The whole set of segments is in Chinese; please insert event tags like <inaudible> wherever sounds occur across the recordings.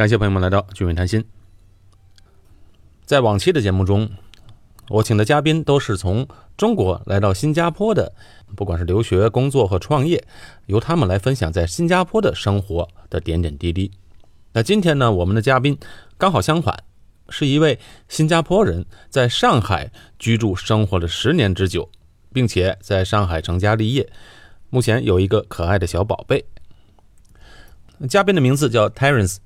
感谢朋友们来到聚美谈心。在往期的节目中，我请的嘉宾都是从中国来到新加坡的，不管是留学、工作和创业，由他们来分享在新加坡的生活的点点滴滴。那今天呢，我们的嘉宾刚好相反，是一位新加坡人，在上海居住生活了十年之久，并且在上海成家立业，目前有一个可爱的小宝贝。嘉宾的名字叫 Terence。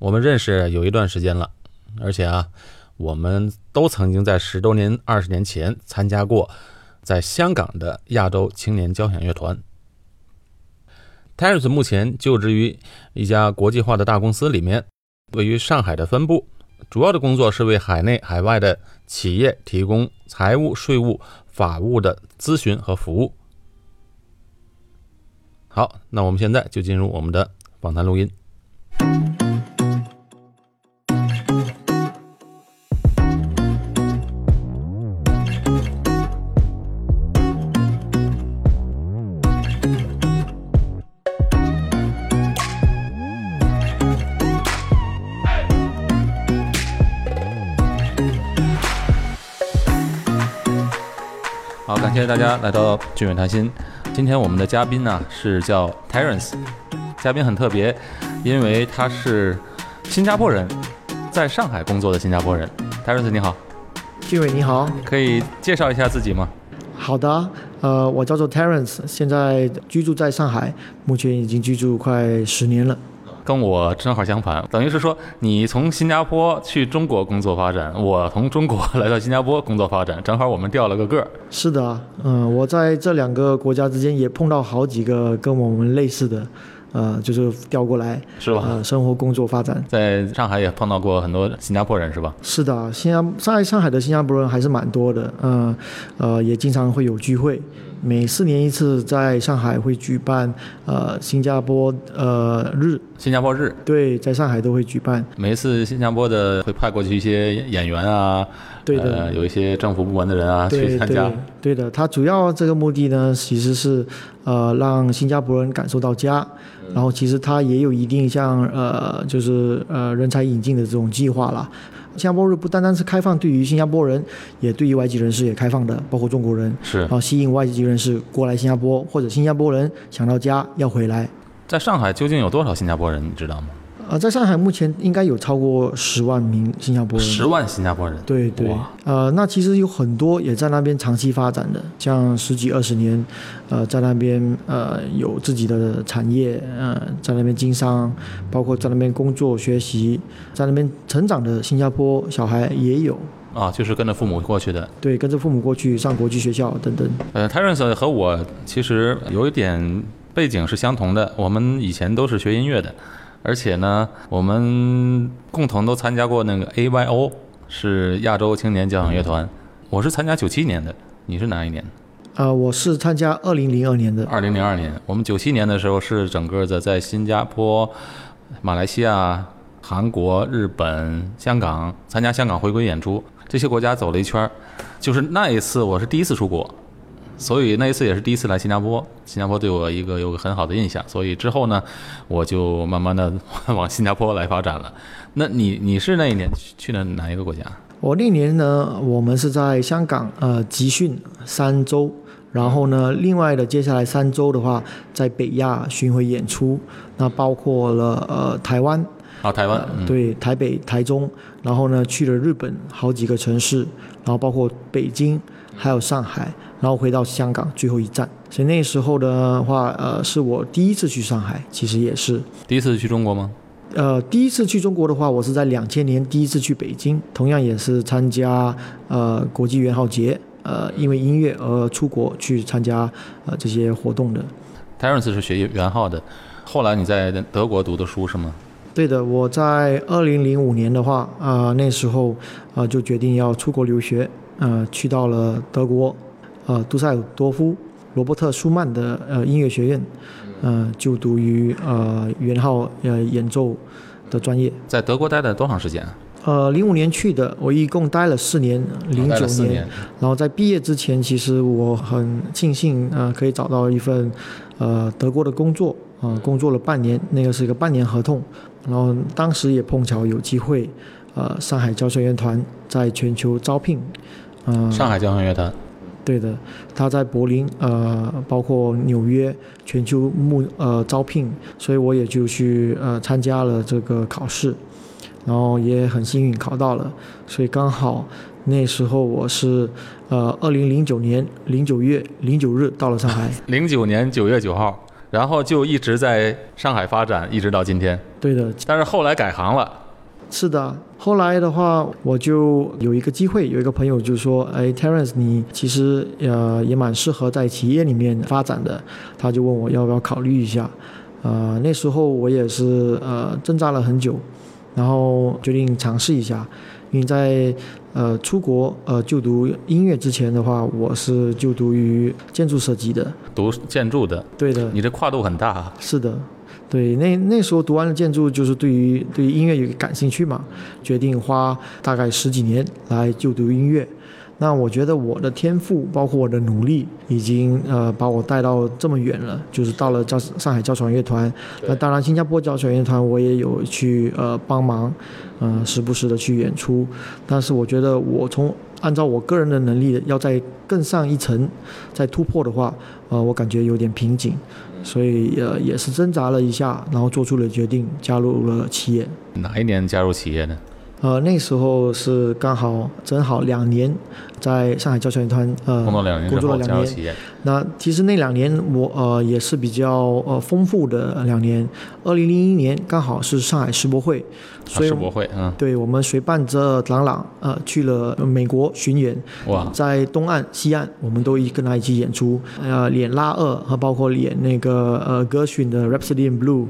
我们认识有一段时间了，而且啊，我们都曾经在十多年、二十年前参加过在香港的亚洲青年交响乐团。Terence 目前就职于一家国际化的大公司里面，位于上海的分部，主要的工作是为海内海外的企业提供财务、税务、法务的咨询和服务。好，那我们现在就进入我们的访谈录音。大家来到俊远谈心。今天我们的嘉宾呢是叫 Terence，嘉宾很特别，因为他是新加坡人，在上海工作的新加坡人。Terence 你好，俊伟你好，可以介绍一下自己吗？好的，呃，我叫做 Terence，现在居住在上海，目前已经居住快十年了。跟我正好相反，等于是说你从新加坡去中国工作发展，我从中国来到新加坡工作发展，正好我们掉了个个儿。是的，嗯，我在这两个国家之间也碰到好几个跟我们类似的。呃，就是调过来是吧？呃，生活、工作、发展，在上海也碰到过很多新加坡人是吧？是的，新加在上海的新加坡人还是蛮多的，嗯，呃，也经常会有聚会，每四年一次在上海会举办呃新加坡呃日，新加坡日，对，在上海都会举办，每一次新加坡的会派过去一些演员啊。对的，有一些政府部门的人啊去参加。对的，他主要这个目的呢，其实是呃让新加坡人感受到家，然后其实他也有一定像呃就是呃人才引进的这种计划了。新加坡日不单单是开放对于新加坡人，也对于外籍人士也开放的，包括中国人。是。然后吸引外籍人士过来新加坡，或者新加坡人想到家要回来。在上海究竟有多少新加坡人，你知道吗？呃，在上海目前应该有超过十万名新加坡人。十万新加坡人。对对。呃，那其实有很多也在那边长期发展的，像十几二十年，呃，在那边呃有自己的产业，呃，在那边经商，包括在那边工作学习，在那边成长的新加坡小孩也有。啊，就是跟着父母过去的。对，跟着父母过去上国际学校等等。呃，Terence 和我其实有一点背景是相同的，我们以前都是学音乐的。而且呢，我们共同都参加过那个 AYO，是亚洲青年交响乐团。我是参加九七年的，你是哪一年？呃，我是参加二零零二年的。二零零二年，我们九七年的时候是整个的在新加坡、马来西亚、韩国、日本、香港参加香港回归演出，这些国家走了一圈儿。就是那一次，我是第一次出国。所以那一次也是第一次来新加坡，新加坡对我一个有个很好的印象，所以之后呢，我就慢慢的 <laughs> 往新加坡来发展了。那你你是那一年去了哪一个国家？我那年呢，我们是在香港呃集训三周，然后呢，另外的接下来三周的话，在北亚巡回演出，那包括了呃台湾啊台湾对台北台中，然后呢去了日本好几个城市，然后包括北京还有上海。然后回到香港最后一站，所以那时候的话，呃，是我第一次去上海，其实也是第一次去中国吗？呃，第一次去中国的话，我是在两千年第一次去北京，同样也是参加呃国际元号节，呃，因为音乐而出国去参加呃这些活动的。Terence 是学元号的，后来你在德国读的书是吗？对的，我在二零零五年的话，啊，那时候啊就决定要出国留学，呃，去到了德国。呃，杜塞尔多夫罗伯特舒曼的呃音乐学院，呃，就读于呃元号呃演奏的专业。在德国待了多长时间？呃，零五年去的，我一共待了四年，零九年。然后在毕业之前，其实我很庆幸呃可以找到一份呃德国的工作，呃，工作了半年，那个是一个半年合同。然后当时也碰巧有机会，呃，上海交响乐团在全球招聘，呃，上海交响乐团，对的，他在柏林，呃，包括纽约，全球募呃招聘，所以我也就去呃参加了这个考试，然后也很幸运考到了，所以刚好那时候我是呃二零零九年零九月零九日到了上海，<laughs> 零九年九月九号。然后就一直在上海发展，一直到今天。对的，但是后来改行了。是的，后来的话，我就有一个机会，有一个朋友就说：“哎，Terence，你其实呃也蛮适合在企业里面发展的。”他就问我要不要考虑一下。呃，那时候我也是呃挣扎了很久，然后决定尝试一下。因为在呃出国呃就读音乐之前的话，我是就读于建筑设计的，读建筑的，对的，你这跨度很大。是的，对，那那时候读完了建筑，就是对于对于音乐有感兴趣嘛，决定花大概十几年来就读音乐。那我觉得我的天赋，包括我的努力，已经呃把我带到这么远了，就是到了交上海交响乐团。那当然，新加坡交响乐团我也有去呃帮忙，呃时不时的去演出。但是我觉得我从按照我个人的能力，要再更上一层，再突破的话，呃我感觉有点瓶颈，所以呃也是挣扎了一下，然后做出了决定，加入了企业。哪一年加入企业呢？呃，那时候是刚好正好两年，在上海交响乐团呃工作了两年。那其实那两年我呃也是比较呃丰富的两年。二零零一年刚好是上海世博会，所以世博会嗯，对我们随伴着朗朗呃去了美国巡演，哇，在东岸西岸我们都一跟他一起演出，呃演拉二和包括演那个呃歌曲的 Rhapsody in Blue。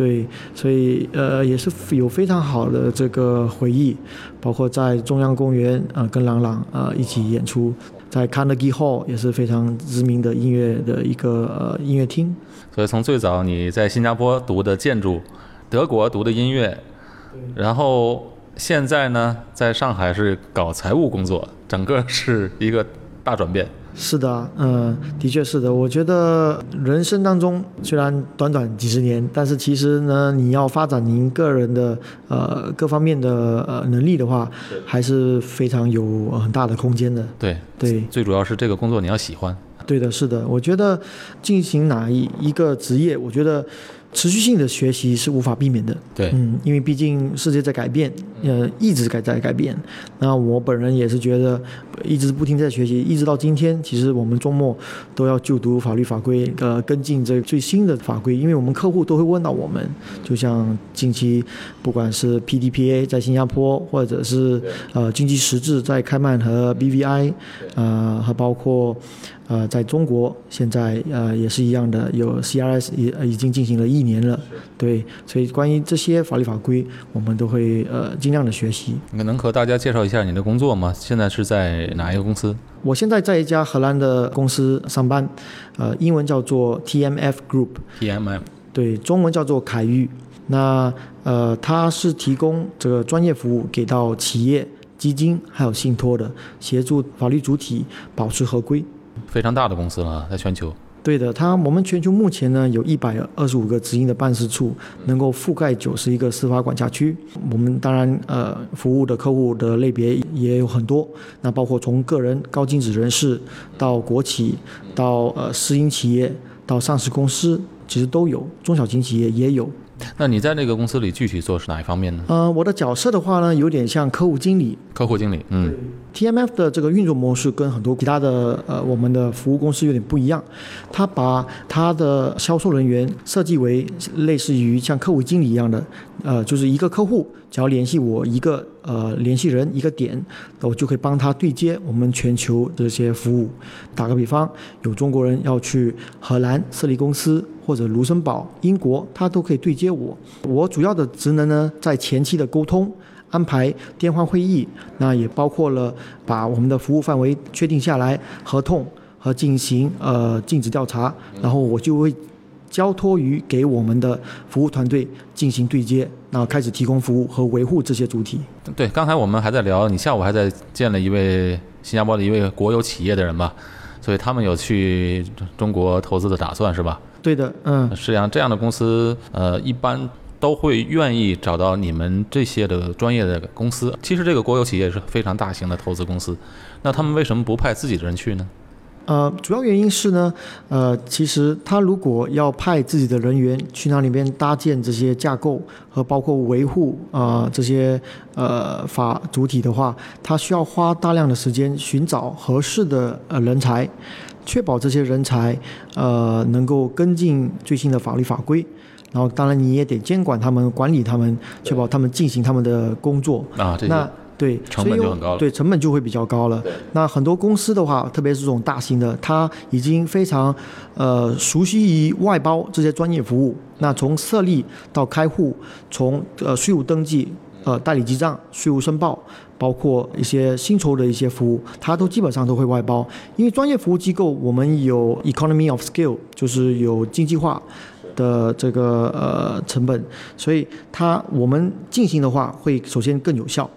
对，所以呃也是有非常好的这个回忆，包括在中央公园呃跟郎朗呃一起演出，在 Carnegie Hall 也是非常知名的音乐的一个呃音乐厅。所以从最早你在新加坡读的建筑，德国读的音乐，然后现在呢在上海是搞财务工作，整个是一个大转变。是的，嗯，的确是的。我觉得人生当中虽然短短几十年，但是其实呢，你要发展您个人的呃各方面的呃能力的话，还是非常有很大的空间的。对对，最主要是这个工作你要喜欢。对的，是的。我觉得进行哪一一个职业，我觉得。持续性的学习是无法避免的，对，嗯，因为毕竟世界在改变，呃，一直改在改变。那我本人也是觉得，一直不停在学习，一直到今天，其实我们周末都要就读法律法规，呃，跟进这最新的法规，因为我们客户都会问到我们，就像近期不管是 PDPA 在新加坡，或者是呃经济实质在开曼和 BVI，呃，和包括。呃，在中国现在呃也是一样的，有 CRS 也已经进行了一年了，对，所以关于这些法律法规，我们都会呃尽量的学习。你能和大家介绍一下你的工作吗？现在是在哪一个公司？我现在在一家荷兰的公司上班，呃，英文叫做 TMF Group。TMF。对，中文叫做凯域。那呃，它是提供这个专业服务给到企业、基金还有信托的，协助法律主体保持合规。非常大的公司了，在全球。对的，它我们全球目前呢有一百二十五个直营的办事处，能够覆盖九十一个司法管辖区。我们当然呃服务的客户的类别也有很多，那包括从个人高净值人士到国企，到呃私营企业，到上市公司，其实都有，中小型企业也有。那你在那个公司里具体做是哪一方面呢？呃，我的角色的话呢，有点像客户经理。客户经理，嗯。TMF 的这个运作模式跟很多其他的呃我们的服务公司有点不一样，他把他的销售人员设计为类似于像客户经理一样的，呃，就是一个客户只要联系我一个呃联系人一个点，我就可以帮他对接我们全球这些服务。打个比方，有中国人要去荷兰设立公司或者卢森堡、英国，他都可以对接我。我主要的职能呢，在前期的沟通。安排电话会议，那也包括了把我们的服务范围确定下来，合同和进行呃尽职调查，然后我就会交托于给我们的服务团队进行对接，然后开始提供服务和维护这些主体。对，刚才我们还在聊，你下午还在见了一位新加坡的一位国有企业的人吧？所以他们有去中国投资的打算是吧？对的，嗯，实际上这样的公司，呃，一般都会愿意找到你们这些的专业的公司。其实这个国有企业是非常大型的投资公司，那他们为什么不派自己的人去呢？呃，主要原因是呢，呃，其实他如果要派自己的人员去那里边搭建这些架构和包括维护啊这些呃法主体的话，他需要花大量的时间寻找合适的呃人才，确保这些人才呃能够跟进最新的法律法规，然后当然你也得监管他们、管理他们，确保他们进行他们的工作。啊，这那些对，成本就很高了对，成本就会比较高了。那很多公司的话，特别是这种大型的，它已经非常呃熟悉于外包这些专业服务。那从设立到开户，从呃税务登记、呃代理记账、税务申报，包括一些薪酬的一些服务，它都基本上都会外包。因为专业服务机构，我们有 economy of scale，就是有经济化。的这个呃成本，所以它我们进行的话，会首先更有效，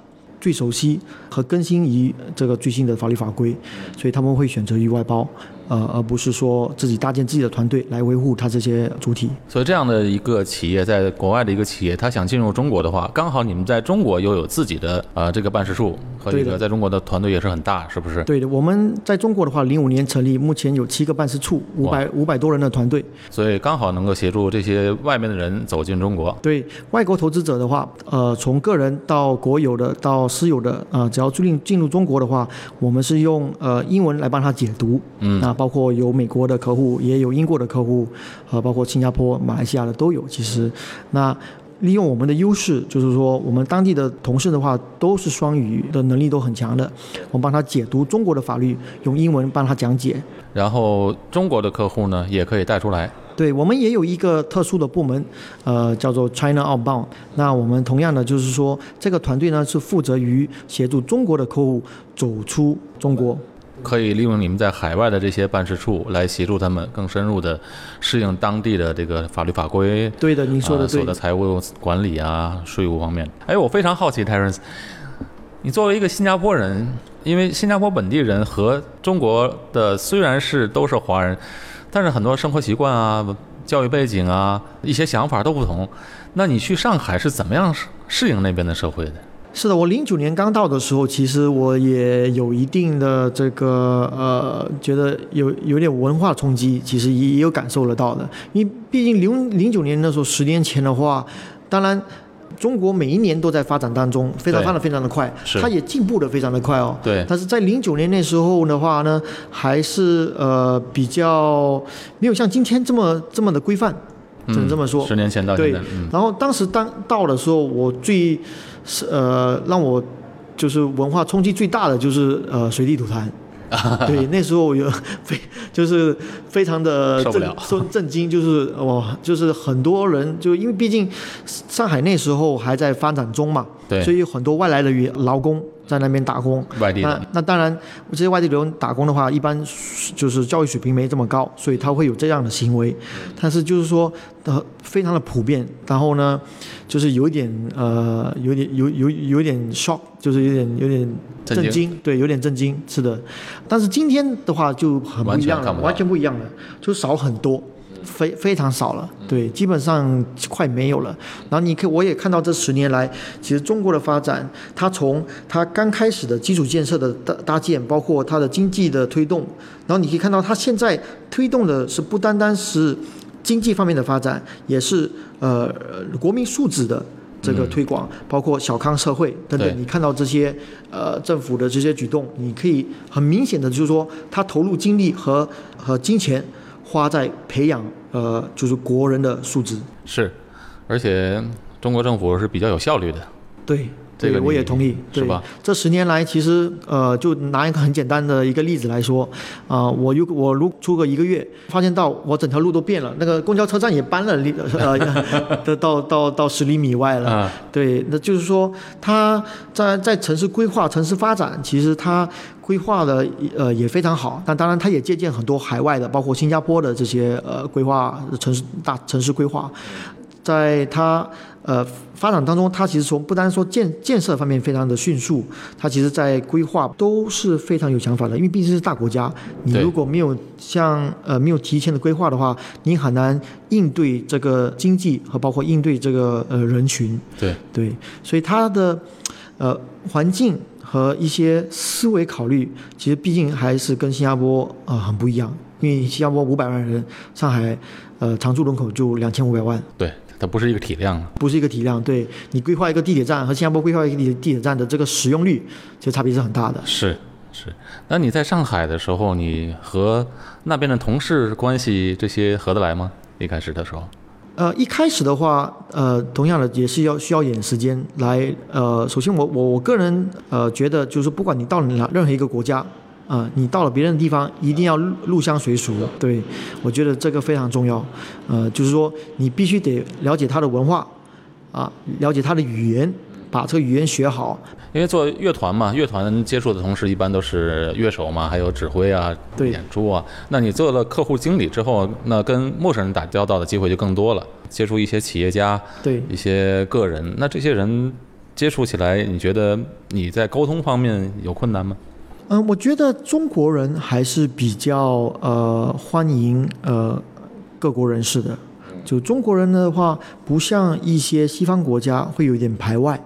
最熟悉和更新于这个最新的法律法规，所以他们会选择于外包，呃，而不是说自己搭建自己的团队来维护它这些主体。所以这样的一个企业，在国外的一个企业，他想进入中国的话，刚好你们在中国又有自己的呃这个办事处和这个在中国的团队也是很大，是不是？对的，我们在中国的话，零五年成立，目前有七个办事处，五百五百多人的团队。所以刚好能够协助这些外面的人走进中国。对外国投资者的话，呃，从个人到国有的到私有的，呃、只要注定进入中国的话，我们是用呃英文来帮他解读。嗯那包括有美国的客户，也有英国的客户，呃，包括新加坡、马来西亚的都有。其实，那利用我们的优势，就是说我们当地的同事的话，都是双语的能力都很强的，我们帮他解读中国的法律，用英文帮他讲解。然后中国的客户呢，也可以带出来。对我们也有一个特殊的部门，呃，叫做 China Outbound。那我们同样的就是说，这个团队呢是负责于协助中国的客户走出中国。可以利用你们在海外的这些办事处来协助他们更深入的适应当地的这个法律法规，对的，您说的所有的财务管理啊、税务方面。哎，我非常好奇，Terence，你作为一个新加坡人，因为新加坡本地人和中国的虽然是都是华人，但是很多生活习惯啊、教育背景啊、一些想法都不同。那你去上海是怎么样适适应那边的社会的？是的，我零九年刚到的时候，其实我也有一定的这个呃，觉得有有点文化冲击，其实也也有感受得到的。因为毕竟零零九年那时候，十年前的话，当然。中国每一年都在发展当中，非常发展非常的快，是它也进步的非常的快哦。对但是在零九年那时候的话呢，还是呃比较没有像今天这么这么的规范，只能这么说。十年前到现对然后当时当到的时候，我最是呃让我就是文化冲击最大的就是呃随地吐痰。对，那时候有非就是非常的震受震惊，就是哇，就是很多人就因为毕竟上海那时候还在发展中嘛，对所以很多外来的员劳工在那边打工。那外地的，那当然，这些外地人打工的话，一般就是教育水平没这么高，所以他会有这样的行为。但是就是说，呃，非常的普遍。然后呢，就是有一点呃，有点有有有点 shock，就是有点有点震惊对，有点震惊，是的。但是今天的话就很不一样了，完全不一样了，就少很多。非非常少了，对，基本上快没有了。然后你可我也看到这十年来，其实中国的发展，它从它刚开始的基础建设的搭搭建，包括它的经济的推动，然后你可以看到它现在推动的是不单单是经济方面的发展，也是呃国民素质的。这个推广，包括小康社会等等，你看到这些呃政府的这些举动，你可以很明显的就是说，他投入精力和和金钱花在培养呃就是国人的素质。是，而且中国政府是比较有效率的，对，对，这个我也同意，对吧？这十年来，其实呃，就拿一个很简单的一个例子来说，啊、我如我如出个一个月，发现到我整条路都变了，那个公交车站也搬了离 <laughs> 呃，的到到到十厘米外了。啊，对，那就是说，它在在城市规划、城市发展，其实它规划的呃也非常好。但当然，它也借鉴很多海外的，包括新加坡的这些呃规划城市大城市规划，在它呃发展当中，它其实从不单说建建设方面非常的迅速，它其实在规划都是非常有想法的。因为毕竟是大国家，你如果没有像呃没有提前的规划的话，你很难应对这个经济和包括应对这个呃人群。对对，所以它的呃环境和一些思维考虑，其实毕竟还是跟新加坡啊、呃、很不一样。因为新加坡五百万人，上海呃常住人口就两千五百万。对。它不是一个体量，不是一个体量。对你规划一个地铁站和新加坡规划一个地地铁站的这个使用率，其实差别是很大的。是是。那你在上海的时候，你和那边的同事关系这些合得来吗？一开始的时候？呃，一开始的话，呃，同样的也是要需要一点时间来。呃，首先我我我个人呃觉得，就是不管你到了哪任何一个国家。啊、呃，你到了别人的地方，一定要入乡随俗。对我觉得这个非常重要。呃，就是说你必须得了解他的文化，啊，了解他的语言，把这个语言学好。因为做乐团嘛，乐团接触的同事一般都是乐手嘛，还有指挥啊、对演出啊。那你做了客户经理之后，那跟陌生人打交道的机会就更多了，接触一些企业家，对一些个人。那这些人接触起来，你觉得你在沟通方面有困难吗？嗯，我觉得中国人还是比较呃欢迎呃各国人士的。就中国人的话，不像一些西方国家会有一点排外。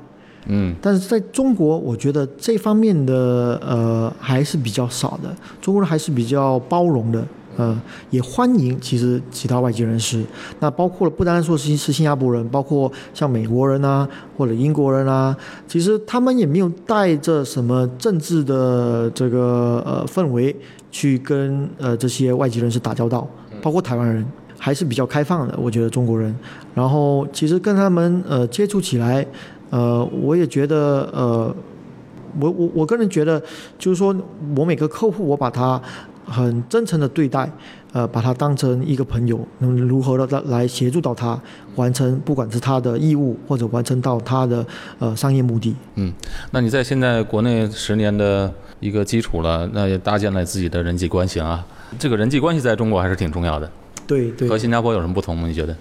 嗯，但是在中国，我觉得这方面的呃还是比较少的。中国人还是比较包容的，呃，也欢迎其实其他外籍人士。那包括了不单说是是新加坡人，包括像美国人啊，或者英国人啊，其实他们也没有带着什么政治的这个呃氛围去跟呃这些外籍人士打交道，包括台湾人。还是比较开放的，我觉得中国人。然后其实跟他们呃接触起来，呃，我也觉得呃，我我我个人觉得，就是说我每个客户我把他很真诚的对待，呃，把他当成一个朋友，能如何的来协助到他完成，不管是他的义务或者完成到他的呃商业目的。嗯，那你在现在国内十年的一个基础了，那也搭建了自己的人际关系啊。这个人际关系在中国还是挺重要的。对对，和新加坡有什么不同吗？你觉得？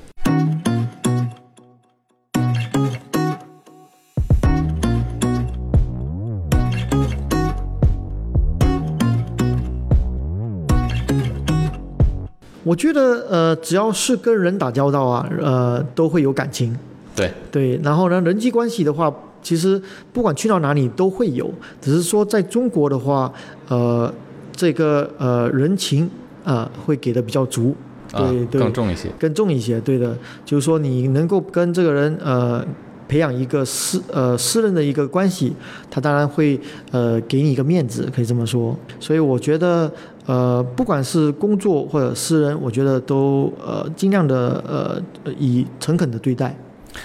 我觉得呃，只要是跟人打交道啊，呃，都会有感情。对对，然后呢，人际关系的话，其实不管去到哪里都会有，只是说在中国的话，呃，这个呃人情啊、呃、会给的比较足。对啊，对，更重一些。更重一些，对的，就是说你能够跟这个人呃培养一个私呃私人的一个关系，他当然会呃给你一个面子，可以这么说。所以我觉得呃不管是工作或者私人，我觉得都呃尽量的呃以诚恳的对待。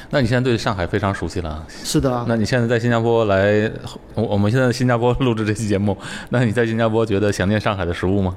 那你现在对上海非常熟悉了啊？是的啊，那你现在在新加坡来，我我们现在在新加坡录制这期节目，那你在新加坡觉得想念上海的食物吗？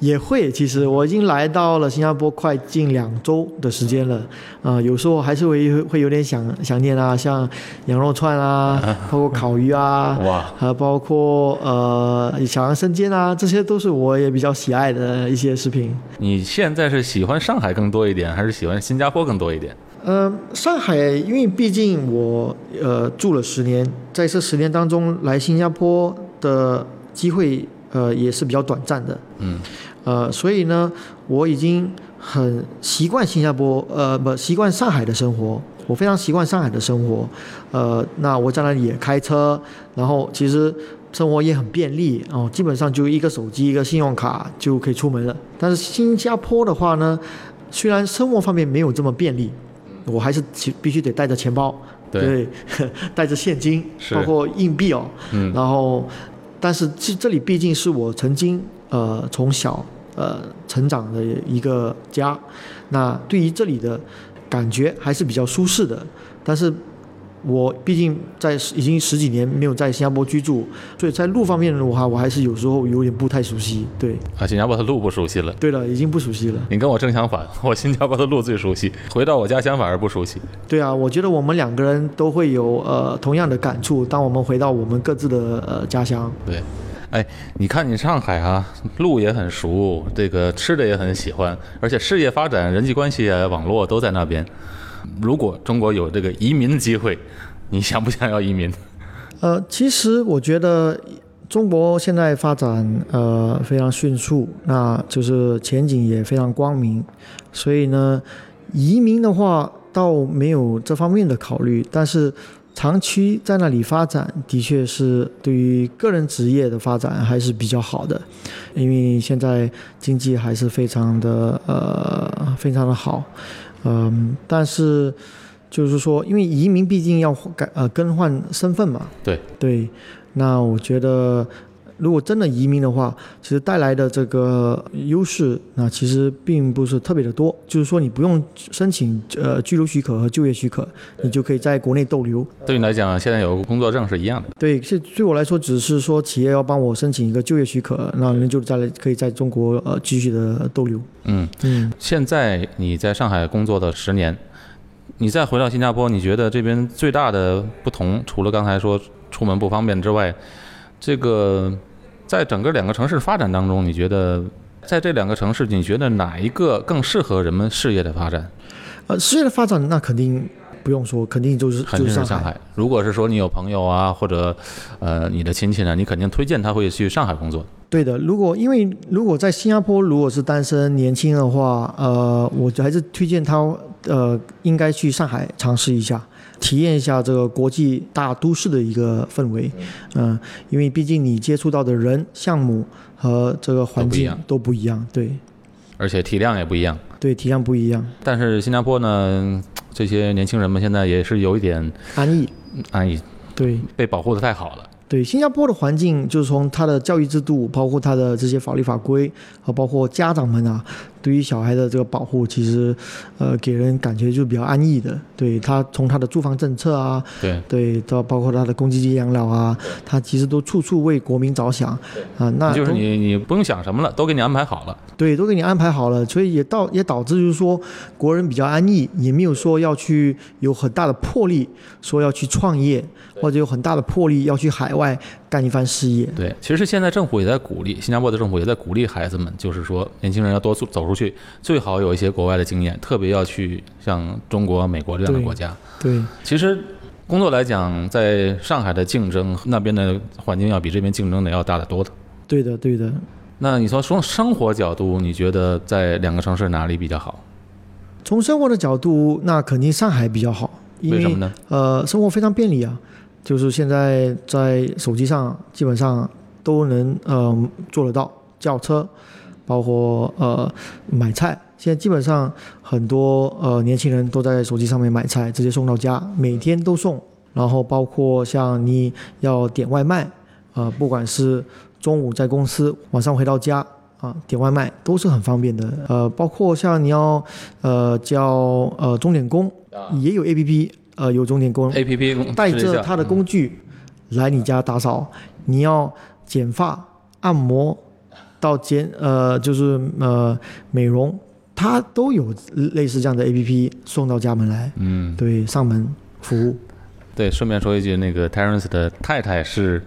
也会，其实我已经来到了新加坡快近两周的时间了，啊、有时候还是会会有点想想念啊，像羊肉串啊，<laughs> 包括烤鱼啊，哇，还包括呃小杨生煎啊，这些都是我也比较喜爱的一些食品。你现在是喜欢上海更多一点，还是喜欢新加坡更多一点？呃，上海，因为毕竟我呃住了十年，在这十年当中来新加坡的机会呃也是比较短暂的，嗯，呃，所以呢，我已经很习惯新加坡，呃，不习惯上海的生活，我非常习惯上海的生活，呃，那我在那里也开车，然后其实生活也很便利哦，基本上就一个手机、一个信用卡就可以出门了。但是新加坡的话呢，虽然生活方面没有这么便利，我还是其必须得带着钱包，对。<laughs> 带着现金，是。包括硬币哦，嗯。然后，但是这这里毕竟是我曾经呃从小呃成长的一个家，那对于这里的感觉还是比较舒适的，但是。我毕竟在已经十几年没有在新加坡居住，所以在路方面的话，我还是有时候有点不太熟悉。对，啊，新加坡的路不熟悉了。对了，已经不熟悉了。你跟我正相反，<laughs> 我新加坡的路最熟悉，回到我家乡反而不熟悉。对啊，我觉得我们两个人都会有呃同样的感触。当我们回到我们各自的呃家乡，对，哎，你看你上海啊，路也很熟，这个吃的也很喜欢，而且事业发展、人际关系啊、网络都在那边。如果中国有这个移民的机会，你想不想要移民？呃，其实我觉得中国现在发展呃非常迅速，那就是前景也非常光明，所以呢，移民的话倒没有这方面的考虑，但是长期在那里发展，的确是对于个人职业的发展还是比较好的，因为现在经济还是非常的呃非常的好，嗯、但是。就是说，因为移民毕竟要改呃更换身份嘛，对对，那我觉得如果真的移民的话，其实带来的这个优势，那其实并不是特别的多。就是说，你不用申请呃居留许可和就业许可，你就可以在国内逗留。对你来讲，现在有个工作证是一样的。对，是对我来说，只是说企业要帮我申请一个就业许可，那人就在来可以在中国呃继续的逗留。嗯，嗯。现在你在上海工作的十年，你再回到新加坡，你觉得这边最大的不同，除了刚才说出门不方便之外，这个在整个两个城市发展当中，你觉得在这两个城市，你觉得哪一个更适合人们事业的发展？呃，事业的发展那肯定不用说，肯定就是肯就是上海。如果是说你有朋友啊，或者呃你的亲戚呢，你肯定推荐他会去上海工作。对的，如果因为如果在新加坡如果是单身年轻的话，呃，我还是推荐他呃应该去上海尝试一下，体验一下这个国际大都市的一个氛围，嗯、因为毕竟你接触到的人、项目和这个环境都不一样都不一样，对而且体量也不一样。对，体量不一样，但是新加坡呢，这些年轻人们现在也是有一点安逸，安逸，对。被保护的太好了。对新加坡的环境，就是从它的教育制度，包括它的这些法律法规，和包括家长们啊，对于小孩的这个保护，其实，呃，给人感觉就比较安逸的。对他从他的住房政策啊，对，对，到包括他的公积金养老啊，他其实都处处为国民着想啊。那就是你你不用想什么了，都给你安排好了。对，都给你安排好了，所以也导也导致就是说，国人比较安逸，也没有说要去有很大的魄力，说要去创业，或者有很大的魄力要去海外干一番事业。对，其实现在政府也在鼓励，新加坡的政府也在鼓励孩子们，就是说年轻人要多出走出去，最好有一些国外的经验，特别要去像中国、美国这样的国家。对。其实工作来讲，在上海的竞争那边的环境要比这边竞争的要大得多的。对的，对的。那你说从生活角度，你觉得在两个城市哪里比较好？从生活的角度，那肯定上海比较好，为什么呢？呃，生活非常便利啊，就是现在在手机上基本上都能呃做得到叫车，包括呃买菜，现在基本上很多呃年轻人都在手机上面买菜，直接送到家，每天都送。然后包括像你要点外卖，呃，不管是中午在公司，晚上回到家。啊，点外卖都是很方便的，呃，包括像你要，呃，叫呃钟点工，也有 A P P，呃，有钟点工 A P P 带着他的工具来你家打扫，你要剪发、按摩到剪呃就是呃美容，他都有类似这样的 A P P 送到家门来，嗯，对，上门服务。对，顺便说一句，那个 Terence 的太太是，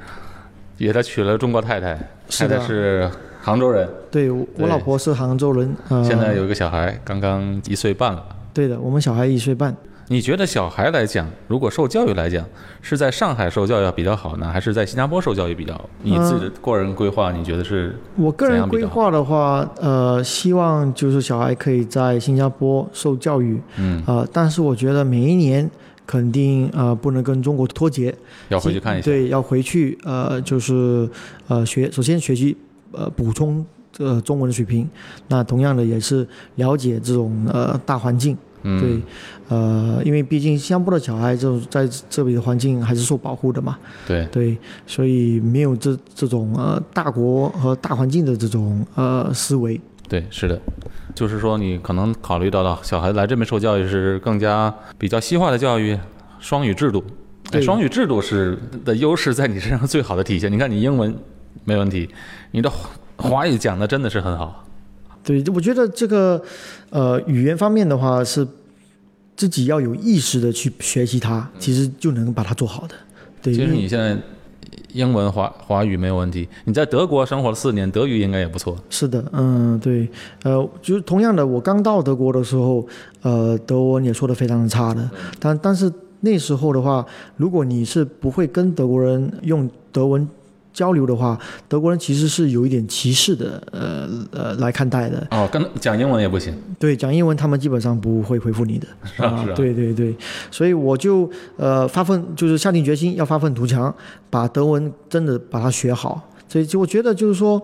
也他娶了中国太太，太太是杭州人，对我对我老婆是杭州人，呃，现在有一个小孩，刚刚一岁半了。对的，我们小孩一岁半。你觉得小孩来讲，如果受教育来讲，是在上海受教育比较好呢，还是在新加坡受教育比较好？你自己的个人规划，你觉得是？我个人规划的话，呃，希望就是小孩可以在新加坡受教育，嗯，呃，但是我觉得每一年肯定呃不能跟中国脱节，要回去看一下。对，要回去呃就是呃学，首先学习呃补充呃中文的水平，那同样的也是了解这种呃大环境，嗯，对，呃，因为毕竟新加坡的小孩就在这里的环境还是受保护的嘛，对对，所以没有这这种呃大国和大环境的这种呃思维。对，是的，就是说你可能考虑到了小孩来这边受教育是更加比较西化的教育，双语制度。哎，对双语制度是的优势在你身上最好的体现。你看你英文没问题，你的华华语讲的真的是很好。对，我觉得这个呃语言方面的话是自己要有意识的去学习它，其实就能把它做好的。对，其实你现在英文、华华语没有问题。你在德国生活了四年，德语应该也不错。是的，嗯，对，呃，就是同样的，我刚到德国的时候，呃，德文也说的非常的差的，但但是那时候的话，如果你是不会跟德国人用德文。交流的话，德国人其实是有一点歧视的，呃呃来看待的。哦，跟讲英文也不行。对，讲英文他们基本上不会回复你的。是啊，对对对，所以我就呃发奋，就是下定决心要发愤图强，把德文真的把它学好。所以就我觉得就是说，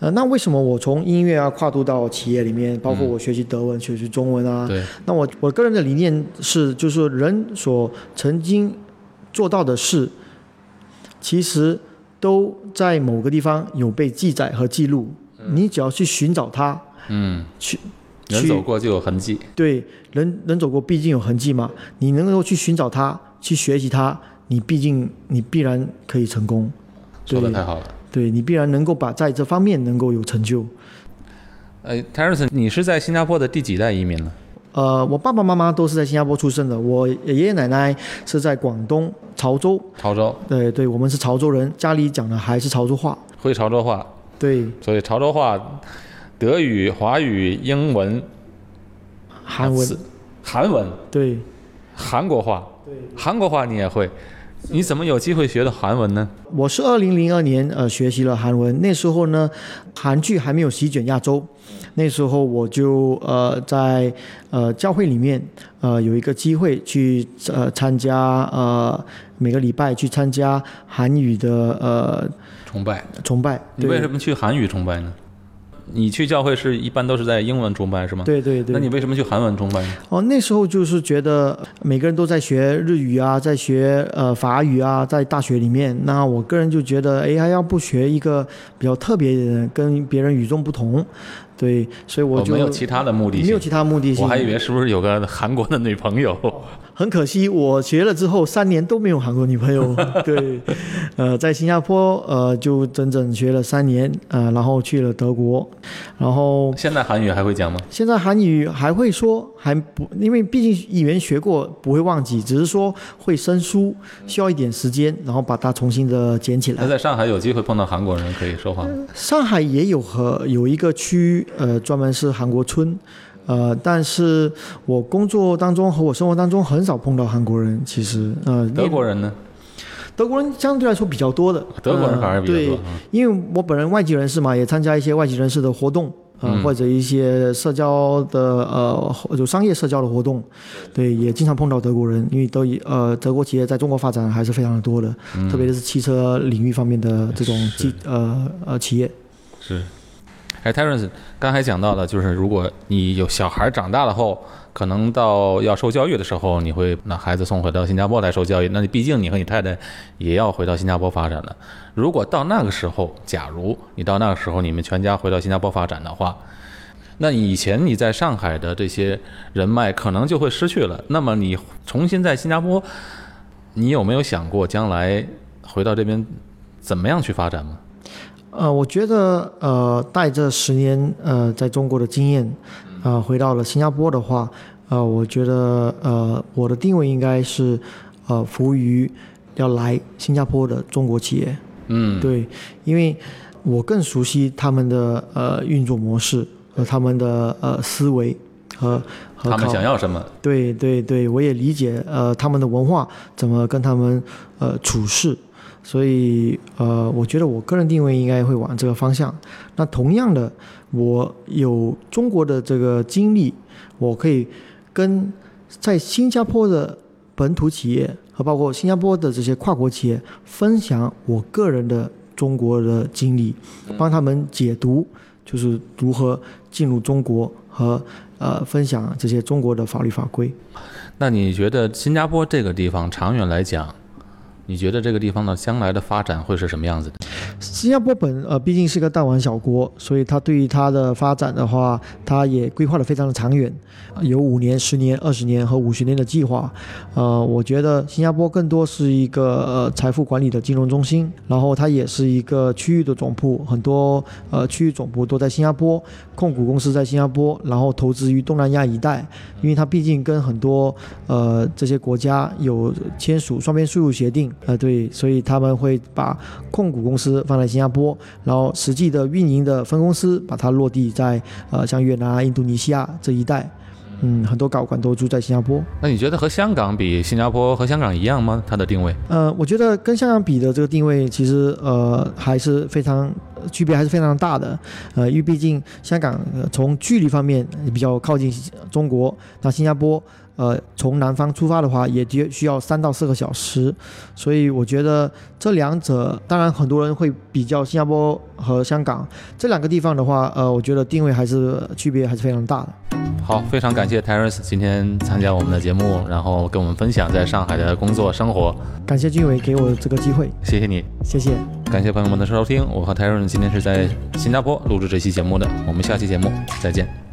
呃，那为什么我从音乐啊跨度到企业里面，包括我学习德文、学习中文啊？对。那我我个人的理念是，就是人所曾经做到的事，其实。都在某个地方有被记载和记录，你只要去寻找它，嗯，去，人走过就有痕迹。对，人人走过毕竟有痕迹嘛，你能够去寻找它，去学习它，你毕竟你必然可以成功。说的太好了。对你必然能够把在这方面能够有成就。呃 t e r e n 你是在新加坡的第几代移民呢？呃，我爸爸妈妈都是在新加坡出生的，我爷爷奶奶是在广东潮州。潮州。对对，我们是潮州人，家里讲的还是潮州话。会潮州话。对。所以潮州话、德语、华语、英文、韩文、韩文。对。韩国话。对。韩国话你也会。你怎么有机会学的韩文呢？我是二零零二年呃学习了韩文，那时候呢，韩剧还没有席卷亚洲，那时候我就呃在呃教会里面呃有一个机会去呃参加呃每个礼拜去参加韩语的呃崇拜崇拜。你为什么去韩语崇拜呢？你去教会是一般都是在英文崇拜是吗？对对对。那你为什么去韩文崇拜？哦，那时候就是觉得每个人都在学日语啊，在学呃法语啊，在大学里面，那我个人就觉得，哎，还要不学一个比较特别的，跟别人与众不同，对，所以我就没有其他的目的性，没有其他目的性。我还以为是不是有个韩国的女朋友。很可惜，我学了之后三年都没有韩国女朋友。<laughs> 对，呃，在新加坡，呃，就整整学了三年，呃，然后去了德国，然后现在韩语还会讲吗？现在韩语还会说，还不，因为毕竟语言学过，不会忘记，只是说会生疏，需要一点时间，然后把它重新的捡起来。那在上海有机会碰到韩国人可以说话吗？上海也有和有一个区，呃，专门是韩国村。呃，但是我工作当中和我生活当中很少碰到韩国人，其实呃，德国人呢？德国人相对来说比较多的，德国人反而比较多。对，因为我本人外籍人士嘛，也参加一些外籍人士的活动，呃，或者一些社交的呃，就商业社交的活动，对，也经常碰到德国人，因为都呃，德国企业在中国发展还是非常的多的，特别是汽车领域方面的这种机呃呃企业。是。哎，Terence，刚才讲到的，就是如果你有小孩长大了后，可能到要受教育的时候，你会把孩子送回到新加坡来受教育。那你毕竟你和你太太也要回到新加坡发展了。如果到那个时候，假如你到那个时候你们全家回到新加坡发展的话，那以前你在上海的这些人脉可能就会失去了。那么你重新在新加坡，你有没有想过将来回到这边怎么样去发展吗？呃，我觉得呃，带着十年呃在中国的经验，呃，回到了新加坡的话，呃，我觉得呃，我的定位应该是呃，服务于要来新加坡的中国企业。嗯，对，因为我更熟悉他们的呃运作模式和他们的呃思维和和他们想要什么。对对对，我也理解呃他们的文化怎么跟他们呃处事。所以，呃，我觉得我个人定位应该会往这个方向。那同样的，我有中国的这个经历，我可以跟在新加坡的本土企业和包括新加坡的这些跨国企业分享我个人的中国的经历，帮他们解读，就是如何进入中国和呃分享这些中国的法律法规。那你觉得新加坡这个地方长远来讲？你觉得这个地方的将来的发展会是什么样子的？新加坡本呃毕竟是个弹丸小国，所以它对于它的发展的话，它也规划的非常的长远，有五年、十年、二十年和五十年的计划。呃，我觉得新加坡更多是一个呃财富管理的金融中心，然后它也是一个区域的总部，很多呃区域总部都在新加坡，控股公司在新加坡，然后投资于东南亚一带，因为它毕竟跟很多呃这些国家有签署双边税务协定。呃，对，所以他们会把控股公司放在新加坡，然后实际的运营的分公司把它落地在呃像越南、印度尼西亚这一带。嗯，很多高管都住在新加坡。那你觉得和香港比，新加坡和香港一样吗？它的定位？呃，我觉得跟香港比的这个定位，其实呃还是非常区别还是非常大的。呃，因为毕竟香港从距离方面比较靠近中国，那新加坡。呃，从南方出发的话，也就需要三到四个小时，所以我觉得这两者，当然很多人会比较新加坡和香港这两个地方的话，呃，我觉得定位还是区别还是非常大的。好，非常感谢 Terence 今天参加我们的节目，然后跟我们分享在上海的工作生活。感谢俊伟给我这个机会，谢谢你，谢谢，感谢朋友们的收听。我和 Terence 今天是在新加坡录制这期节目的，我们下期节目再见。